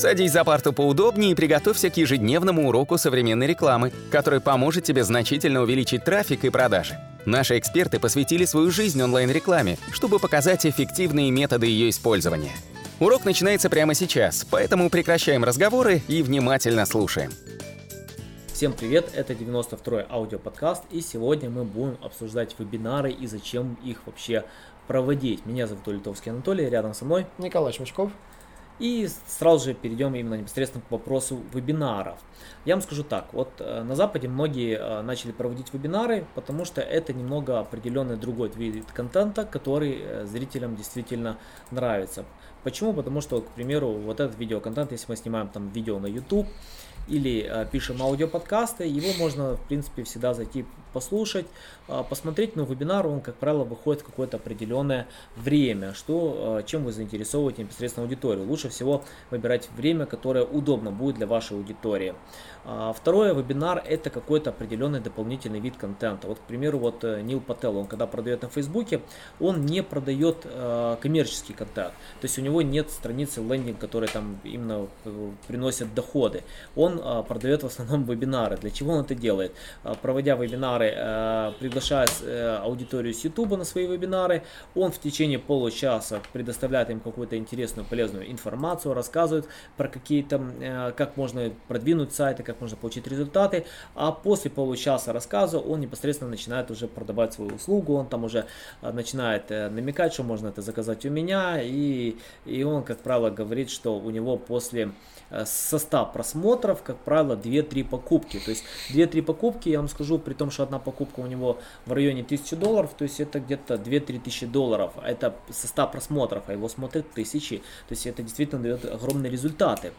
Садись за парту поудобнее и приготовься к ежедневному уроку современной рекламы, который поможет тебе значительно увеличить трафик и продажи. Наши эксперты посвятили свою жизнь онлайн-рекламе, чтобы показать эффективные методы ее использования. Урок начинается прямо сейчас, поэтому прекращаем разговоры и внимательно слушаем. Всем привет, это 92-й аудиоподкаст, и сегодня мы будем обсуждать вебинары и зачем их вообще проводить. Меня зовут Литовский Анатолий, рядом со мной Николай Шмачков. И сразу же перейдем именно непосредственно к вопросу вебинаров. Я вам скажу так, вот э, на Западе многие э, начали проводить вебинары, потому что это немного определенный другой вид контента, который э, зрителям действительно нравится. Почему? Потому что, к примеру, вот этот видеоконтент, если мы снимаем там видео на YouTube, или э, пишем аудиоподкасты, его можно, в принципе, всегда зайти послушать, э, посмотреть, но вебинар, он, как правило, выходит в какое-то определенное время, что, э, чем вы заинтересовываете непосредственно аудиторию. Лучше всего выбирать время, которое удобно будет для вашей аудитории. А, второе, вебинар это какой-то определенный дополнительный вид контента. Вот, к примеру, вот э, Нил Пател, он когда продает на Фейсбуке, он не продает э, коммерческий контент. То есть у него нет страницы лендинг, которые там именно э, приносят доходы. Он э, продает в основном вебинары. Для чего он это делает? Э, проводя вебинары, э, приглашает э, аудиторию с YouTube на свои вебинары. Он в течение получаса предоставляет им какую-то интересную, полезную информацию, рассказывает про какие-то, э, как можно продвинуть сайты, как можно получить результаты, а после получаса рассказа он непосредственно начинает уже продавать свою услугу, он там уже начинает э, намекать, что можно это заказать у меня, и, и он, как правило, говорит, что у него после со 100 просмотров, как правило, 2-3 покупки. То есть 2-3 покупки, я вам скажу, при том, что одна покупка у него в районе 1000 долларов, то есть это где-то 2-3 тысячи долларов. Это со 100 просмотров, а его смотрят тысячи. То есть это действительно дает огромные результаты.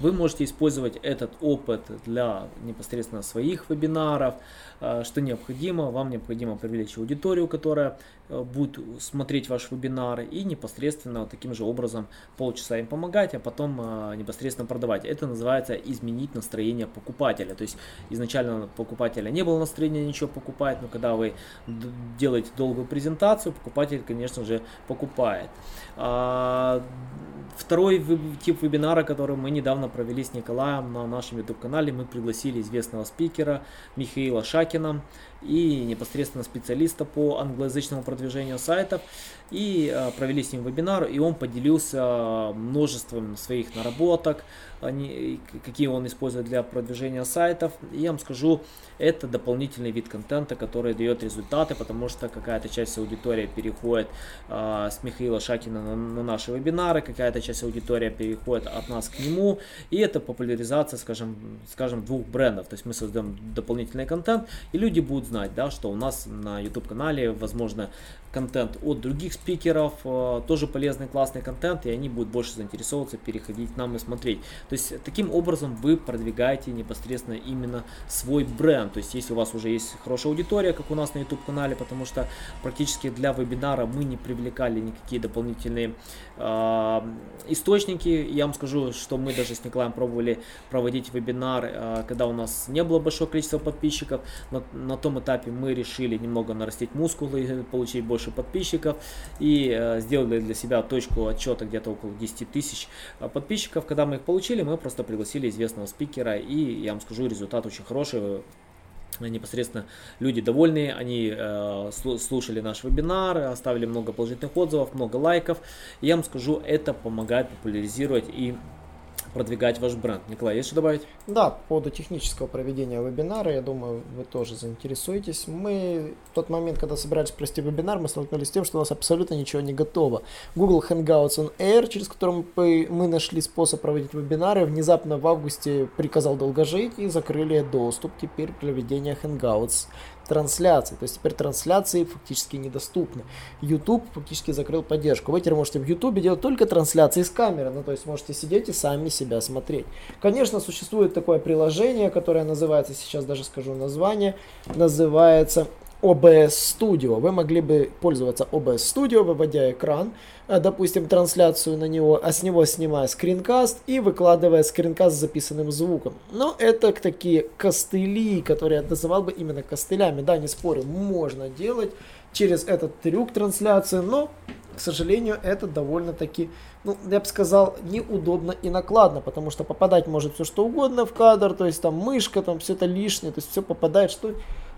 Вы можете использовать этот опыт для непосредственно своих вебинаров, Э, что необходимо. Вам необходимо привлечь аудиторию, которая э, будет смотреть ваш вебинар и непосредственно таким же образом полчаса им помогать, а потом э, непосредственно продавать. Это называется изменить настроение покупателя. То есть изначально покупателя не было настроения ничего покупать, но когда вы делаете долгую презентацию, покупатель, конечно же, покупает. А, второй тип вебинара, который мы недавно провели с Николаем на нашем YouTube канале, мы пригласили известного спикера Михаила Шаки Шакином и непосредственно специалиста по англоязычному продвижению сайтов. И э, провели с ним вебинар, и он поделился множеством своих наработок, они, какие он использует для продвижения сайтов. И я вам скажу, это дополнительный вид контента, который дает результаты, потому что какая-то часть аудитории переходит с Михаила Шакина на, на наши вебинары, какая-то часть аудитории переходит от нас к нему. И это популяризация, скажем, скажем двух брендов. То есть мы создаем дополнительный контент, и люди будут знать, да, что у нас на YouTube канале, возможно, контент от других спикеров, э, тоже полезный, классный контент, и они будут больше заинтересовываться, переходить к нам и смотреть. То есть таким образом вы продвигаете непосредственно именно свой бренд. То есть если у вас уже есть хорошая аудитория, как у нас на YouTube канале, потому что практически для вебинара мы не привлекали никакие дополнительные э, источники. Я вам скажу, что мы даже с Николаем пробовали проводить вебинар, э, когда у нас не было большого количества подписчиков. На, на том этапе мы решили немного нарастить мускулы и получить больше больше подписчиков и э, сделали для себя точку отчета где-то около 10 тысяч э, подписчиков. Когда мы их получили, мы просто пригласили известного спикера и я вам скажу, результат очень хороший непосредственно люди довольные, они э, слушали наш вебинар, оставили много положительных отзывов, много лайков. я вам скажу, это помогает популяризировать и продвигать ваш бренд. Николай, есть что добавить? Да, по поводу технического проведения вебинара, я думаю, вы тоже заинтересуетесь. Мы в тот момент, когда собирались провести вебинар, мы столкнулись с тем, что у нас абсолютно ничего не готово. Google Hangouts on Air, через который мы нашли способ проводить вебинары, внезапно в августе приказал долго жить и закрыли доступ теперь проведения Hangouts трансляции. То есть теперь трансляции фактически недоступны. YouTube фактически закрыл поддержку. Вы теперь можете в YouTube делать только трансляции с камеры. Ну, то есть можете сидеть и сами себя смотреть. Конечно, существует такое приложение, которое называется, сейчас даже скажу название, называется OBS Studio. Вы могли бы пользоваться OBS Studio, выводя экран, э, допустим, трансляцию на него, а с него снимая скринкаст и выкладывая скринкаст с записанным звуком. Но это такие костыли, которые я называл бы именно костылями. Да, не спорю, можно делать через этот трюк трансляции, но к сожалению, это довольно-таки, ну, я бы сказал, неудобно и накладно, потому что попадать может все что угодно в кадр, то есть там мышка, там все это лишнее, то есть все попадает, что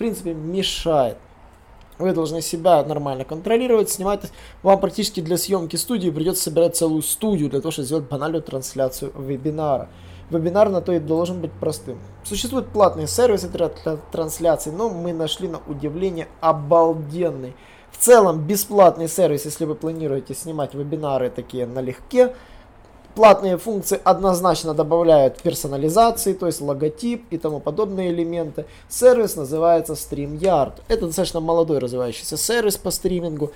принципе мешает. Вы должны себя нормально контролировать, снимать. Вам практически для съемки студии придется собирать целую студию для того, чтобы сделать банальную трансляцию вебинара. Вебинар на то и должен быть простым. Существуют платные сервисы для трансляции, но мы нашли на удивление обалденный. В целом бесплатный сервис, если вы планируете снимать вебинары такие налегке, Платные функции однозначно добавляют персонализации, то есть логотип и тому подобные элементы. Сервис называется StreamYard. Это достаточно молодой развивающийся сервис по стримингу.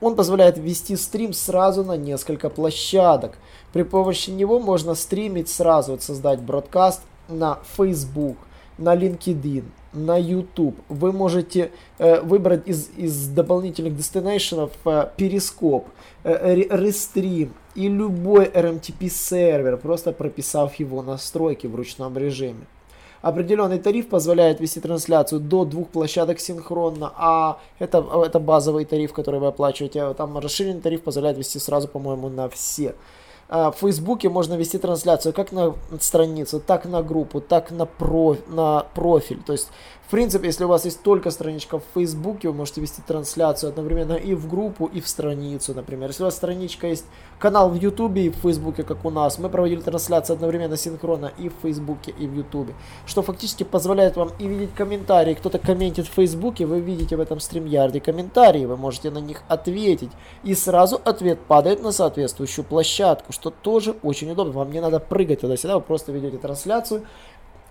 Он позволяет ввести стрим сразу на несколько площадок. При помощи него можно стримить сразу, вот создать бродкаст на Facebook, на LinkedIn, на YouTube. Вы можете э, выбрать из, из дополнительных дестинейшенов э, Перископ, э, Restream и любой RMTP сервер, просто прописав его настройки в ручном режиме. Определенный тариф позволяет вести трансляцию до двух площадок синхронно, а это, это базовый тариф, который вы оплачиваете. А там расширенный тариф позволяет вести сразу, по-моему, на все. А, в Фейсбуке можно вести трансляцию как на страницу, так на группу, так на, про, на профиль. То есть в принципе, если у вас есть только страничка в Фейсбуке, вы можете вести трансляцию одновременно и в группу, и в страницу, например. Если у вас страничка есть, канал в Ютубе и в Фейсбуке, как у нас, мы проводили трансляцию одновременно синхронно и в Фейсбуке, и в Ютубе, что фактически позволяет вам и видеть комментарии. Кто-то комментит в Фейсбуке, вы видите в этом стримярде комментарии, вы можете на них ответить. И сразу ответ падает на соответствующую площадку, что тоже очень удобно. Вам не надо прыгать туда-сюда, вы просто ведете трансляцию,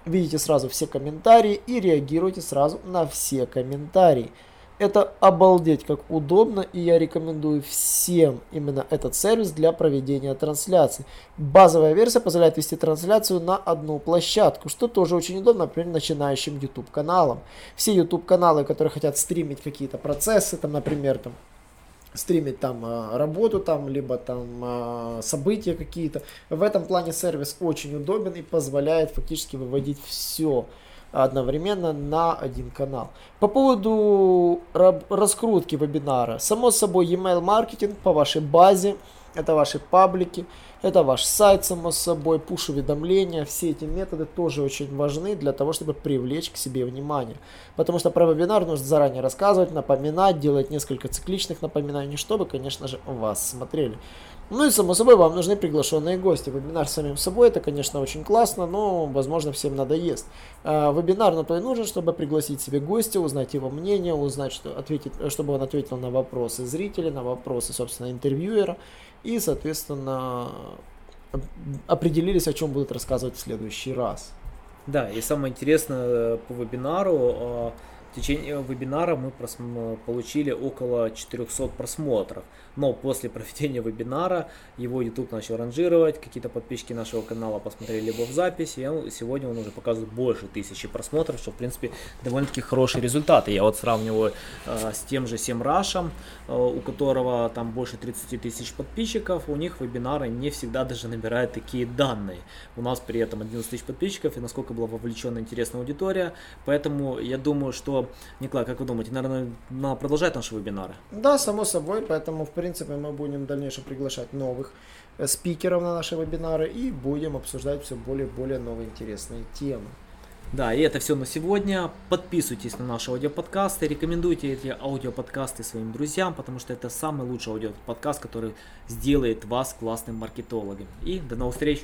видите сразу все комментарии и реагируете сразу на все комментарии. Это обалдеть как удобно, и я рекомендую всем именно этот сервис для проведения трансляции. Базовая версия позволяет вести трансляцию на одну площадку, что тоже очень удобно, например, начинающим YouTube каналам. Все YouTube каналы, которые хотят стримить какие-то процессы, там, например, там, стримить там а, работу там, либо там а, события какие-то. В этом плане сервис очень удобен и позволяет фактически выводить все одновременно на один канал. По поводу раскрутки вебинара. Само собой, email маркетинг по вашей базе, это ваши паблики, это ваш сайт, само собой, пуш-уведомления. Все эти методы тоже очень важны для того, чтобы привлечь к себе внимание. Потому что про вебинар нужно заранее рассказывать, напоминать, делать несколько цикличных напоминаний, чтобы, конечно же, вас смотрели. Ну и, само собой, вам нужны приглашенные гости. Вебинар самим собой, это, конечно, очень классно, но, возможно, всем надоест. А, вебинар на то и нужен, чтобы пригласить себе гостя, узнать его мнение, узнать, что ответить, чтобы он ответил на вопросы зрителя, на вопросы, собственно, интервьюера и, соответственно, определились, о чем будут рассказывать в следующий раз. Да, и самое интересное э, по вебинару, э, в течение вебинара мы получили около 400 просмотров но после проведения вебинара его YouTube начал ранжировать, какие-то подписчики нашего канала посмотрели его в записи, и сегодня он уже показывает больше тысячи просмотров, что в принципе довольно-таки хорошие результаты. Я вот сравниваю э, с тем же Семрашем, э, у которого там больше 30 тысяч подписчиков, у них вебинары не всегда даже набирают такие данные. У нас при этом 11 тысяч подписчиков, и насколько была вовлечена интересная аудитория, поэтому я думаю, что, Николай, как вы думаете, наверное, надо продолжать наши вебинары? Да, само собой, поэтому в принципе, мы будем в дальнейшем приглашать новых э, спикеров на наши вебинары и будем обсуждать все более и более новые интересные темы. Да, и это все на сегодня. Подписывайтесь на наши аудиоподкасты, рекомендуйте эти аудиоподкасты своим друзьям, потому что это самый лучший аудиоподкаст, который сделает вас классным маркетологом. И до новых встреч!